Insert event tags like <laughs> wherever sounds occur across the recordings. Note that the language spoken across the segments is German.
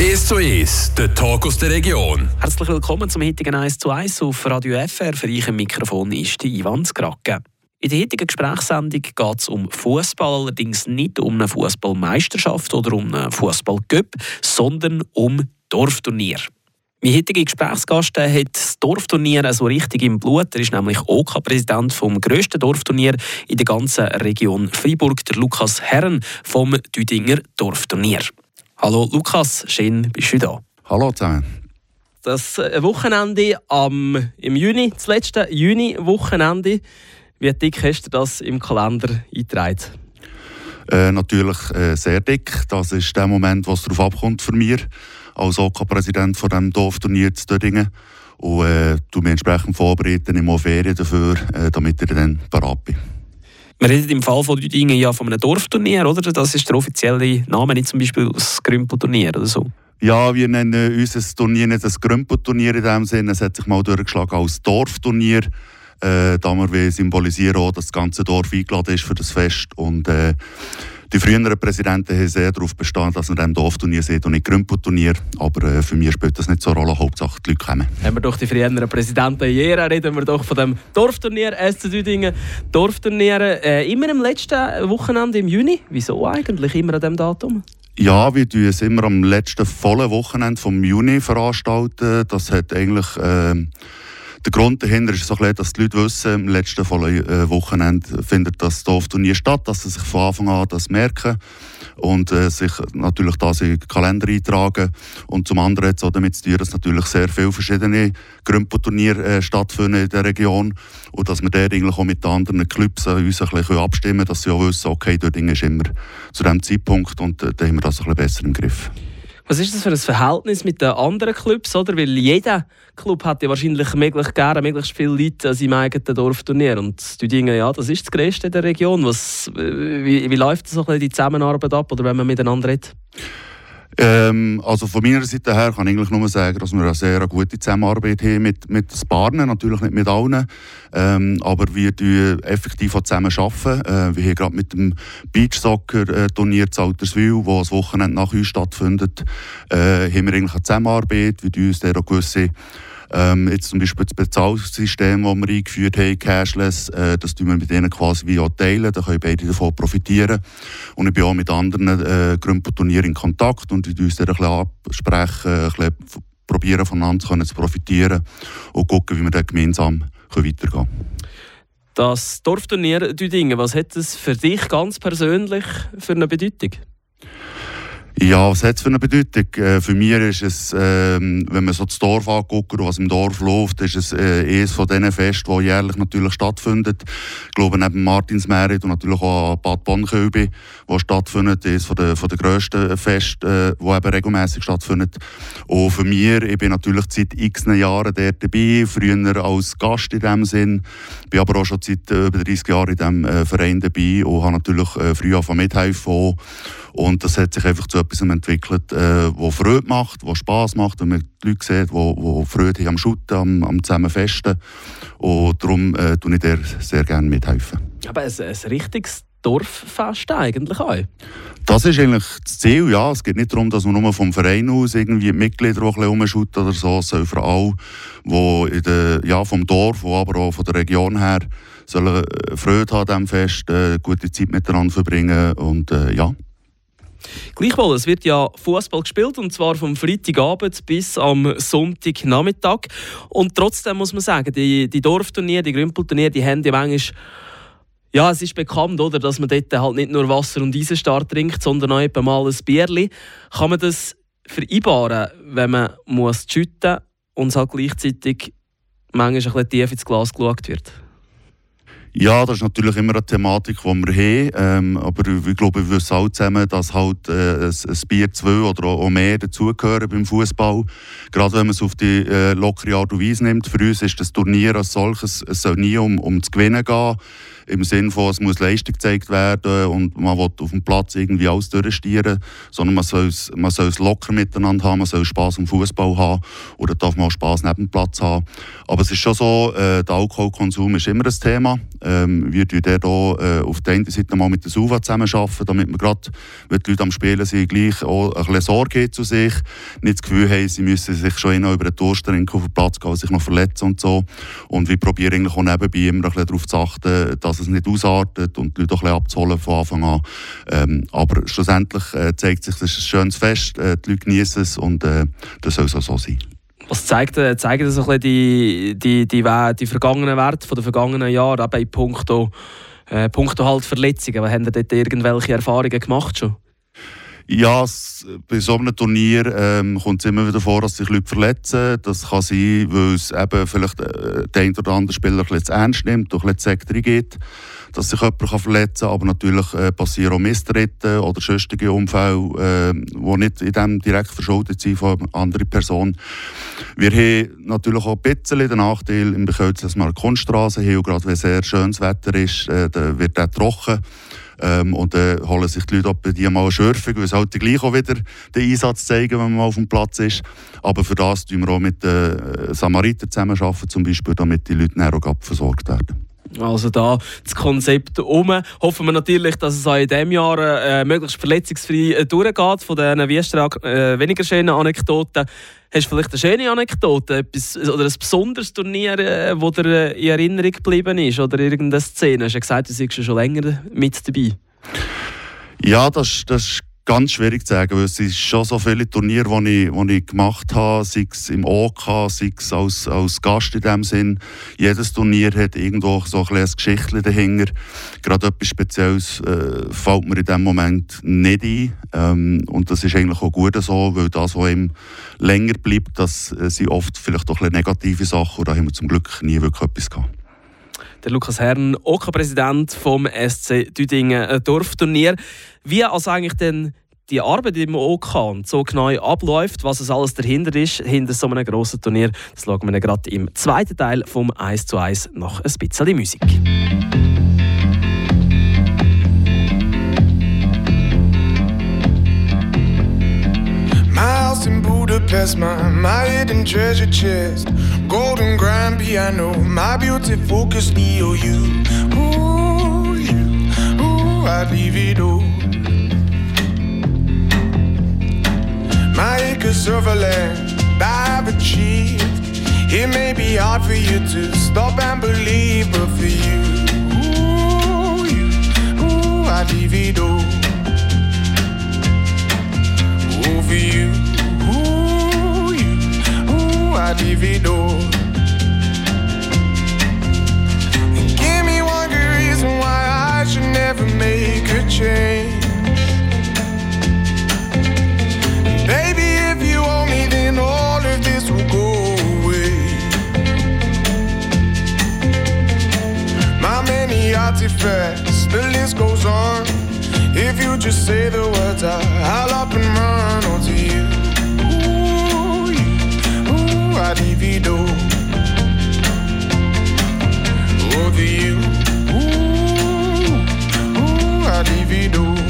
1 zu 1, der Talk aus der Region. Herzlich willkommen zum heutigen 1 zu 1 auf Radio FR. Für euch im Mikrofon ist die Ivan Skrake. In der heutigen Gesprächssendung geht es um Fußball, allerdings nicht um eine Fußballmeisterschaft oder um einen Fußballcup, sondern um Dorfturnier. Mein heutiger Gesprächsgast hat das Dorfturnier so richtig im Blut. Er ist nämlich OK-Präsident vom grössten Dorfturnier in der ganzen Region Freiburg, der Lukas Herren vom Düdinger Dorfturnier. Hallo Lukas, schön bist du da. Hallo zusammen. Das äh, Wochenende am, im Juni, das letzte Juni-Wochenende, wie dick hast du das im Kalender eingetragen? Äh, natürlich äh, sehr dick. Das ist der Moment, was darauf abkommt für mich als OK-Präsident von dem Dorfturnier zu Dödingen. Und äh, du mich entsprechend vorbereiten im Ferien dafür, äh, damit ich dann parat bin. Wir reden im Fall von Düdingen ja von einem Dorfturnier, oder? Das ist der offizielle Name, nicht zum Beispiel das Grümpelturnier oder so. Ja, wir nennen unser Turnier nicht das Grümpelturnier in dem Sinne. Es hat sich mal durchgeschlagen als Dorfturnier. Äh, da wir symbolisieren auch, dass das ganze Dorf eingeladen ist für das Fest. Und äh, die früheren Präsidenten haben sehr darauf bestanden, dass man dem Dorfturnier sieht und nicht Grümpelturnier. Aber äh, für mich spielt das nicht so eine Rolle. Hauptsache die Leute kommen. Haben wir doch die früheren Präsidenten Jera, reden wir doch von dem Dorfturnier SC Düdingen. Dorfturnier äh, immer am letzten Wochenende im Juni. Wieso eigentlich immer an diesem Datum? Ja, wir tun es immer am letzten vollen Wochenende vom Juni veranstalten. Das hat eigentlich äh, der Grund dahinter ist so ein dass die Leute wissen, im letzten äh, Wochenende findet das Dorfturnier statt, dass sie sich von Anfang an das merken und äh, sich natürlich das in den Kalender eintragen. Und zum anderen hat es auch damit zu tun, dass natürlich sehr viele verschiedene Grümpo-Turniere äh, stattfinden in der Region und dass wir dort eigentlich auch mit den anderen Clubs äh, uns ein bisschen abstimmen können, dass sie auch wissen, okay, dort ist immer zu diesem Zeitpunkt und äh, dann haben wir das ein bisschen besser im Griff. Was ist das für ein Verhältnis mit den anderen Clubs? Oder? Weil jeder Club hat ja wahrscheinlich möglichst gerne möglichst viele Leute an seinem eigenen Dorfturnier. Und die Dinge, ja, das ist das Größte in der Region. Was, wie, wie läuft so die Zusammenarbeit ab, oder wenn man miteinander redet? Ähm, also von meiner Seite her kann ich eigentlich nur sagen, dass wir eine sehr gute Zusammenarbeit haben mit, mit den Partnern, natürlich nicht mit allen, ähm, aber wir arbeiten effektiv auch zusammen. Arbeiten. Äh, wir haben gerade mit dem Beachsoccer-Turnier äh, zu Alterswil, das am Wochenende nach uns stattfindet, äh, haben wir eigentlich eine Zusammenarbeit, wir uns da auch gewisse ähm, jetzt zum Beispiel das Bezahlsystem, das wir eingeführt haben, Cashless, äh, das tun wir mit denen quasi wie auch teilen, da können beide davon profitieren. Und ich bin auch mit anderen äh, Grümpelturnieren in Kontakt und wir uns dann ein bisschen absprechen, ein bisschen probieren voneinander zu profitieren und gucken, wie wir dann gemeinsam weitergehen können. Das Dorfturnier Düdingen, was hat es für dich ganz persönlich für eine Bedeutung? Ja, was hat es für eine Bedeutung? Äh, für mich ist es, äh, wenn man so das Dorf anguckt und was im Dorf läuft, ist es äh, eines von diesen Festen, die jährlich natürlich stattfindet. Ich glaube, neben Martinsmerit und natürlich auch Bad Bonnkölbi, wo stattfindet, ist von der, der grössten Fest, äh, wo eben regelmäßig stattfindet. Und für mich, ich bin natürlich seit x Jahren dort dabei, früher als Gast in dem Sinn, bin aber auch schon seit äh, über 30 Jahren in diesem äh, Verein dabei und habe natürlich früh angefangen mithelfen. Und das hat sich einfach zu etwas entwickelt, äh, wo Freude macht, wo Spaß macht, wenn man die Leute sieht, wo, wo Freude haben am Schutten, am, am Zusammenfesten. Und darum äh, tue ich dir sehr gerne mithelfen. Aber ein, ein richtiges Dorffest eigentlich auch? Das ist eigentlich das Ziel, ja. Es geht nicht darum, dass man nur vom Verein aus irgendwie Mitglieder auch ein bisschen oder so, sondern vor allem, die in der, ja, vom Dorf, wo aber auch von der Region her sollen äh, Freude haben an diesem Fest, äh, gute Zeit miteinander verbringen und äh, ja. Gleichwohl, es wird ja Fußball gespielt und zwar vom Freitagabend bis am Sonntagnachmittag. Und trotzdem muss man sagen, die, die Dorfturniere, die Grümpelturniere, die haben ja manchmal ja, es ist bekannt, oder, dass man dort halt nicht nur Wasser und Eisenstahl trinkt, sondern auch etwa mal ein Bierli. Kann man das vereinbaren, wenn man muss schütten und halt gleichzeitig manchmal ein bisschen tief ins Glas geschaut wird? Ja, das ist natürlich immer eine Thematik, die wir haben. Ähm, aber ich glaube, wir wissen alle zusammen, dass halt äh, ein, ein Bier zwei oder auch mehr dazugehören beim Fußball. Gerade wenn man es auf die äh, lockere Art und Weise nimmt. Für uns ist das Turnier als solches, es soll nie um, um zu gewinnen gehen. im Sinne von, es muss Leistung gezeigt werden und man will auf dem Platz irgendwie alles durchstieren, sondern man soll es, locker miteinander haben, man soll Spaß am Fußball haben oder darf man auch Spaß neben dem Platz haben. Aber es ist schon so, äh, der Alkoholkonsum ist immer ein Thema. Ähm, wir tun hier äh, auf der einen Seite mal mit der SUVA zusammenarbeiten, damit wir gerade, wenn die Leute am Spielen sind, gleich auch ein bisschen Sorge zu sich, nicht das Gefühl haben, sie müssen sich schon über den Durst auf den Platz gehen, sich noch verletzen und so. Und wir probieren eigentlich auch nebenbei immer ein bisschen darauf zu achten, dass es nicht ausartet und die Leute auch ein bisschen abzuholen von Anfang an. Ähm, aber schlussendlich äh, zeigt sich, das ist ein schönes Fest, äh, die Leute genießen es und äh, das soll so sein. Was zeigt, äh, zeigen das ein die, die, die, die vergangenen Werte von den vergangenen Jahren, auch bei puncto, äh, puncto halt Verletzungen? Haben Sie dort irgendwelche Erfahrungen gemacht schon? Ja, bei so einem Turnier ähm, kommt es immer wieder vor, dass sich Leute verletzen. Das kann sein, weil es eben vielleicht äh, der ein oder andere Spieler ein bisschen ernst nimmt, durch ein bisschen geht, dass sich jemand kann verletzen kann. Aber natürlich äh, passieren auch Misstritte oder sonstige Unfälle, äh, die nicht in dem direkt verschuldet sind von einer anderen Person. Wir haben natürlich auch ein bisschen den Nachteil im Bekölz, dass wir eine Kunststraße haben. Gerade wenn sehr schönes Wetter ist, äh, wird der trocken. Ähm, und dann holen sich die Leute bei die mal eine Schürfung, weil sie halt gleich auch wieder den Einsatz zeigen, wenn man mal auf dem Platz ist. Aber für das tun wir auch mit den äh, Samaritern zusammenarbeiten, zum Beispiel, damit die Leute näher versorgt werden. Also da das Konzept um. Hoffen wir natürlich, dass es auch in diesem Jahr äh, möglichst verletzungsfrei äh, durchgeht. Von diesen äh, weniger schönen Anekdoten Hast du vielleicht eine schöne Anekdote etwas, oder ein besonderes Turnier, äh, dir äh, in Erinnerung geblieben ist? Oder irgendeine Szene? Hast du gesagt, du bist schon länger mit dabei? Ja, das, das ganz schwierig zu sagen, weil es sind schon so viele Turniere, die ich, die ich gemacht habe, sei es im OK, sei es als, als Gast in dem Sinn. Jedes Turnier hat irgendwo so ein kleines Geschichtchen dahinter. Gerade etwas Spezielles äh, fällt mir in dem Moment nicht ein. Ähm, und das ist eigentlich auch gut so, weil das, was ihm länger bleibt, das äh, sind oft vielleicht auch ein negative Sachen und da haben wir zum Glück nie wirklich etwas gehabt der Lukas Herrn, OK-Präsident vom SC Düdingen Dorfturnier. Wie also eigentlich denn die Arbeit im OK und so genau abläuft, was es alles dahinter ist, hinter so einem grossen Turnier, das schauen wir gerade im zweiten Teil vom 1 zu 1 nach ein bisschen Musik. house in Budapest, my, my hidden treasure chest. Golden grand piano, my beauty focus EOU. Ooh, you, ooh, I'd leave it all. Acres of I've achieved. It may be hard for you to stop and believe, but for you, ooh, you, ooh, it all. Ooh, for you. I divido. Give me one good reason why I should never make a change. Artifacts, the list goes on. If you just say the words, I'll up and run onto you. Ooh, ooh, I divido over you. Ooh, ooh, I divido. Give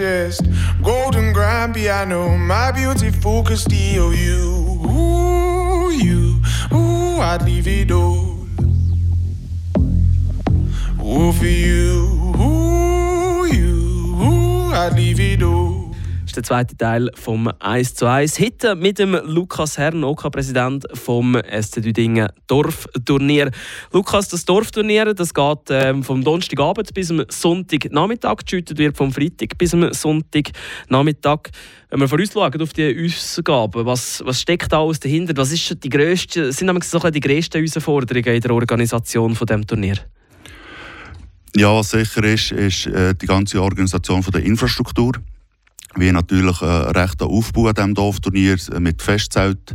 Chest, golden grand piano, my beautiful Castillo. You, ooh, you, ooh, I'd leave it all. Ooh, for you, ooh, you, ooh, I'd leave it all. Ist der zweite Teil vom 1 zu 1. Heute mit dem Lukas Herrn, OK-Präsident vom SC Düdingen Dorfturnier. Lukas, das Dorfturnier das geht ähm, vom Donnerstagabend bis am Sonntagnachmittag. Geschüttet wird vom Freitag bis am Sonntagnachmittag. Wenn wir vorausschauen auf die Ausgaben, was, was steckt da alles dahinter? Was ist die grösste, sind so die grössten Herausforderungen in der Organisation von dem Turnier? Ja, was sicher ist, ist äh, die ganze Organisation von der Infrastruktur wie natürlich einen äh, rechten Aufbau an diesem Dorfturnier äh, mit Festzelt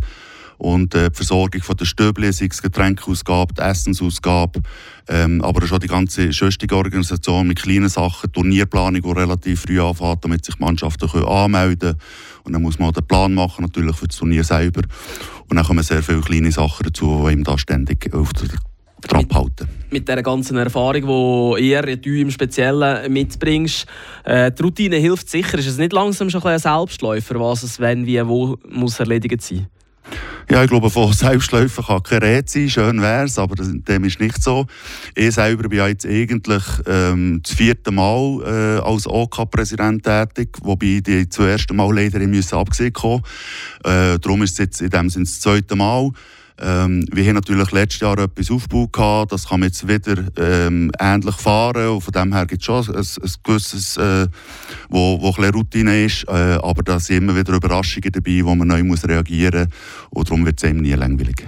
und äh, die Versorgung von der Stöbli, sei es Getränkeausgabe, die Essensausgabe, ähm, aber schon die ganze schöstige Organisation mit kleinen Sachen, Turnierplanung, die relativ früh anfängt, damit sich Mannschaften können anmelden können. Und dann muss man auch den Plan machen, natürlich für das Turnier selber. Und dann kommen sehr viele kleine Sachen dazu, die ihm da ständig auf der Trab halten. Mit dieser ganzen Erfahrung, die ihr, du im Speziellen mitbringst, äh, die Routine hilft sicher. Ist es nicht langsam schon ein, Selbstläufer, was es wenn, wie, wo muss erledigt sein? Ja, ich glaube, von <laughs> Selbstläufer kann kein Rät sein. Schön wäre es, aber dem ist nicht so. Ich selber bin ja jetzt eigentlich ähm, das vierte Mal äh, als OK-Präsident tätig, wobei die zwei ersten Mal leider abgesehen musste. Äh, darum ist es jetzt in dem Sinne das zweite Mal. Ähm, wir haben natürlich letztes Jahr etwas aufgebaut, das kann man jetzt wieder ähm, ähnlich fahren. Und von dem her gibt es schon ein, ein gewisses, äh, wo, wo ein Routine ist, äh, aber da sind immer wieder Überraschungen dabei, wo man neu muss reagieren muss. Und darum wird es eben nie langweilig.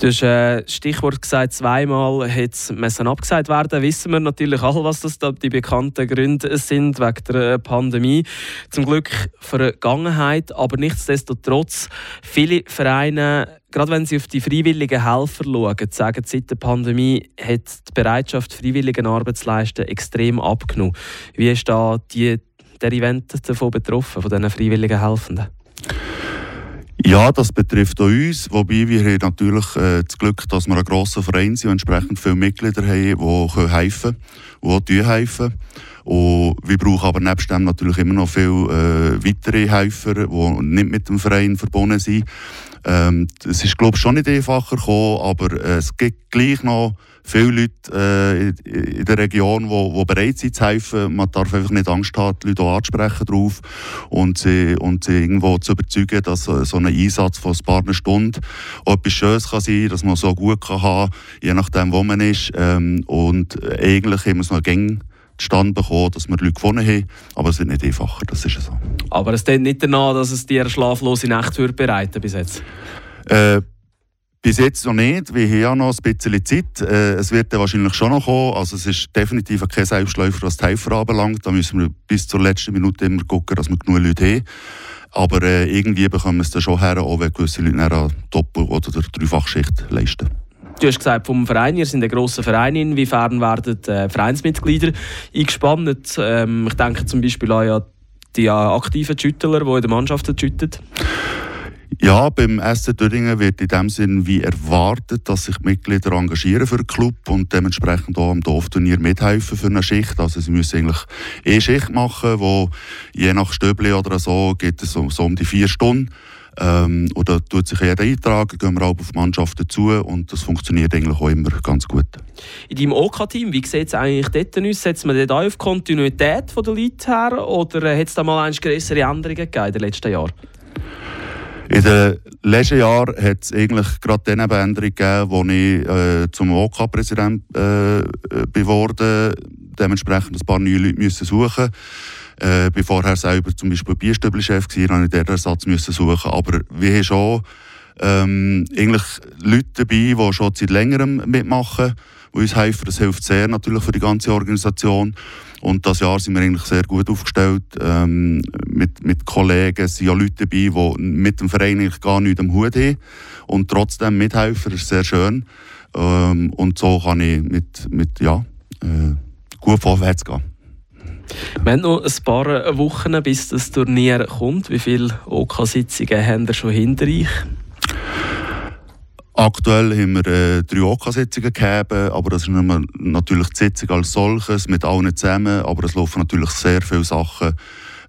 Du hast äh, Stichwort gesagt, zweimal hätte abgesagt werden. Wissen wir natürlich alle, was das da die bekannten Gründe sind wegen der äh, Pandemie. Zum Glück Vergangenheit, aber nichtsdestotrotz viele Vereine, gerade wenn sie auf die freiwilligen Helfer schauen, sagen, seit der Pandemie hat die Bereitschaft, freiwilligen Arbeit zu leisten, extrem abgenommen. Wie ist da die, der Event davon betroffen, von diesen freiwilligen Helfenden? Ja, das betrifft auch uns, wobei wir haben natürlich äh, das Glück, dass wir ein grosser Verein sind und entsprechend viele Mitglieder haben, die helfen können, die helfen. Und wir brauchen aber nebst dem natürlich immer noch viele äh, weitere Helfer, die nicht mit dem Verein verbunden sind. Ähm, es ist, glaube ich, schon nicht einfacher gekommen, aber äh, es gibt gleich noch viele Leute äh, in der Region, die, die bereit sind zu helfen. Man darf einfach nicht Angst haben, die Leute auch anzusprechen drauf und sie, und sie irgendwo zu überzeugen, dass so ein Einsatz von ein paar Stunden etwas Schönes kann sein, dass man so gut kann haben, je nachdem, wo man ist. Ähm, und eigentlich haben wir es noch gängig zustande bekommen, dass wir Leute gewonnen haben. Aber es wird nicht einfacher, das ist so. Aber es steht nicht danach, dass es dir schlaflose Nacht bereiten bis jetzt? Äh, bis jetzt noch nicht. Wir haben ja noch ein bisschen Zeit. Äh, es wird dann wahrscheinlich schon noch kommen. Also es ist definitiv kein Selbstläufer, was die Helfer anbelangt. Da müssen wir bis zur letzten Minute immer gucken, dass wir genug Leute haben. Aber äh, irgendwie bekommen wir es dann schon her, auch wenn gewisse Leute eine Doppel- oder Dreifachschicht leisten. Du hast gesagt, vom Verein, ihr seid ein grosser Verein. Inwiefern werden äh, Vereinsmitglieder eingespannt? Ähm, ich denke zum Beispiel an ja, die aktiven Schüttler, die in der Mannschaft schütten. Ja, beim SC Thüringen wird in dem Sinn wie erwartet, dass sich Mitglieder engagieren für den Club und dementsprechend auch am Dorfturnier mithelfen für eine Schicht. Also sie müssen eigentlich eine Schicht machen, wo je nach Stöbli oder so geht es so, so um die vier Stunden. Ähm, da tut sich jeder eintragen, gehen wir auch auf Mannschaften zu und das funktioniert eigentlich auch immer ganz gut. In deinem OK-Team, wie sieht es eigentlich dort aus? Setzt man dort auf Kontinuität der Leute her oder hat es da mal größere Änderungen gegeben in den letzten Jahren? In den letzten Jahren hat es eigentlich gerade diese Veränderung gegeben, wo ich äh, zum OK-Präsident äh, geworden dementsprechend ein paar neue Leute müssen suchen äh, bin vorher selber zum Beispiel Bierstübelchef gewesen, habe ich den Ersatz müssen suchen. Aber wir haben schon ähm, eigentlich Leute dabei, die schon seit längerem mitmachen, die uns helfen. Das hilft sehr natürlich für die ganze Organisation. Und das Jahr sind wir eigentlich sehr gut aufgestellt. Ähm, mit, mit Kollegen es sind ja Leute dabei, die mit dem Verein eigentlich gar nichts am Hut haben und trotzdem mithelfen. Das ist sehr schön. Ähm, und so kann ich mit, mit ja, äh, gut vorwärts gehen. Wir haben noch ein paar Wochen, bis das Turnier kommt. Wie viele OK-Sitzungen haben wir schon hinter euch? Aktuell haben wir äh, drei OK-Sitzungen gehabt, aber das ist natürlich die Sitzung als solches mit allen zusammen, aber es laufen natürlich sehr viele Sachen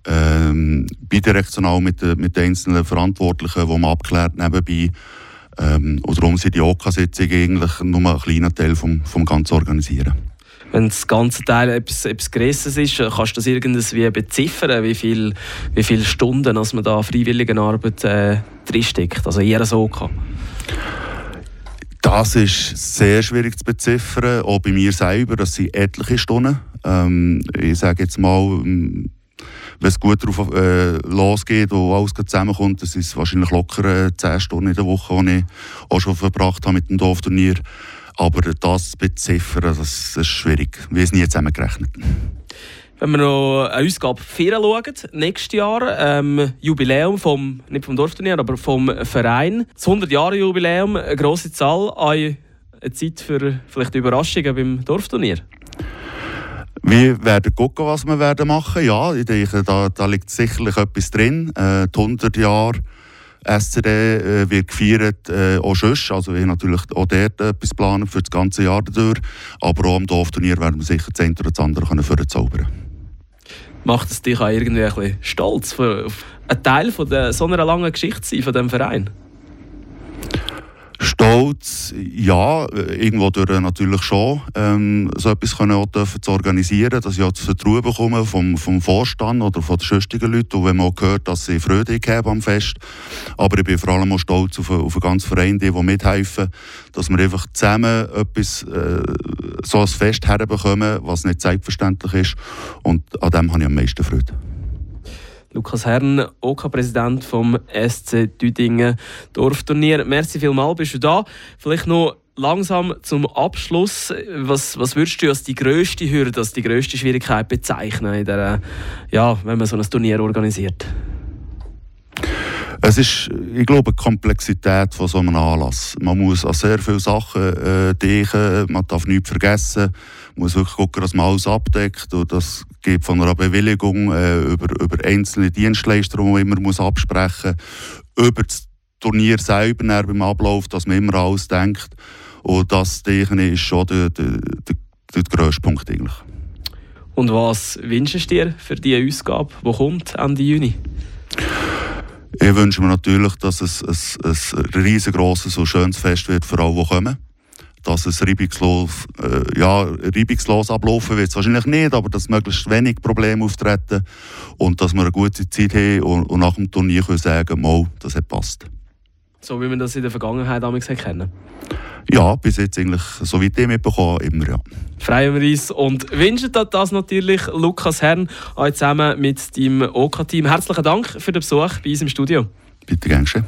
ähm, bidirektional mit, mit den einzelnen Verantwortlichen, die man abklärt nebenbei. Ähm, und darum sind die OK-Sitzungen eigentlich nur ein kleiner Teil vom, vom ganzen Organisieren. Wenn das ganze Teil etwas, etwas Größeres ist, kannst du das irgendwie beziffern, wie viele wie viel Stunden dass man da freiwilligen Arbeit äh, drinsteckt, also jeder so kann? Das ist sehr schwierig zu beziffern, auch bei mir selber. Das sind etliche Stunden. Ähm, ich sage jetzt mal, ähm, wenn es gut darauf äh, losgeht und alles zusammenkommt, das ist wahrscheinlich locker äh, 10 Stunden in der Woche, die ich auch schon verbracht habe mit dem Dorfturnier. Aber das beziffern, das, das ist schwierig. Wir sind nie zusammengerechnet. Wenn wir noch eine Ausgabe 4 schauen, nächstes Jahr, ähm, Jubiläum vom, nicht vom Dorfturnier, aber vom Verein. Das 100-Jahre-Jubiläum, eine grosse Zahl, eine Zeit für vielleicht Überraschungen beim Dorfturnier. Wir werden gucken, was wir werden machen. Ja, ich denke, da, da liegt sicherlich etwas drin. Äh, die 100 Jahre SCD äh, wird gefeiert, äh, auch sonst. Also wir natürlich auch dort etwas planen für das ganze Jahr dadurch. Aber auch am Dorfturnier werden wir sicher das eine oder das andere können zaubern Macht es dich auch irgendwie ein bisschen stolz, für, ein Teil von der, so einer langen Geschichte sein von diesem Verein? Stolz, ja, irgendwo durch natürlich schon, ähm, so etwas können auch dürfen zu organisieren, dass ich auch das Vertrauen bekomme vom, vom Vorstand oder von den sonstigen Leuten, und wenn man auch hört, dass sie Freude haben am Fest. Aber ich bin vor allem auch stolz auf, auf den ganzen Verein, die, die mithelfen, dass wir einfach zusammen etwas, äh, so ein Fest herbekommen, was nicht selbstverständlich ist. Und an dem habe ich am meisten Freude. Lukas Herrn, OK-Präsident vom SC Düdingen Dorfturnier. Merci vielmals, bist du da. Vielleicht noch langsam zum Abschluss. Was, was würdest du als die grösste Hürde, als die grösste Schwierigkeit bezeichnen, in der, ja, wenn man so ein Turnier organisiert? Es ist, ich glaube, die Komplexität von so einem Anlass. Man muss an sehr viele Sachen äh, denken, man darf nichts vergessen, man muss wirklich gucken, dass man alles abdeckt. Und das geht von einer Bewilligung äh, über, über einzelne Dienstleister, die man immer muss absprechen muss, über das Turnier selber beim Ablauf, dass man immer alles denkt. Und das, denke ist schon der, der, der, der grösste Punkt eigentlich. Und was wünschst du dir für diese Ausgabe, die kommt Ende Juni? Ich wünsche mir natürlich, dass es ein, ein riesengroßes und schönes Fest wird für alle, die kommen. Dass es reibungslos, äh, ja, reibungslos ablaufen wird. Wahrscheinlich nicht, aber dass möglichst wenig Probleme auftreten und dass wir eine gute Zeit haben und, und nach dem Turnier können sagen können, das hat passt. So wie wir das in der Vergangenheit damals kennen. Ja, bis jetzt eigentlich, so weit ich mitbekommen immer, ja. Freuen wir uns und wünschen das natürlich Lukas Herrn euch zusammen mit dem OK-Team. Herzlichen Dank für den Besuch bei uns im Studio. Bitte, gern schön.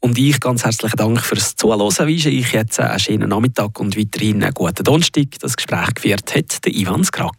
Und ich ganz herzlichen Dank fürs Zuhören. Wünsche ich jetzt einen schönen Nachmittag und weiterhin einen guten Donnerstag. Das Gespräch geführt hat der Ivan Skrak.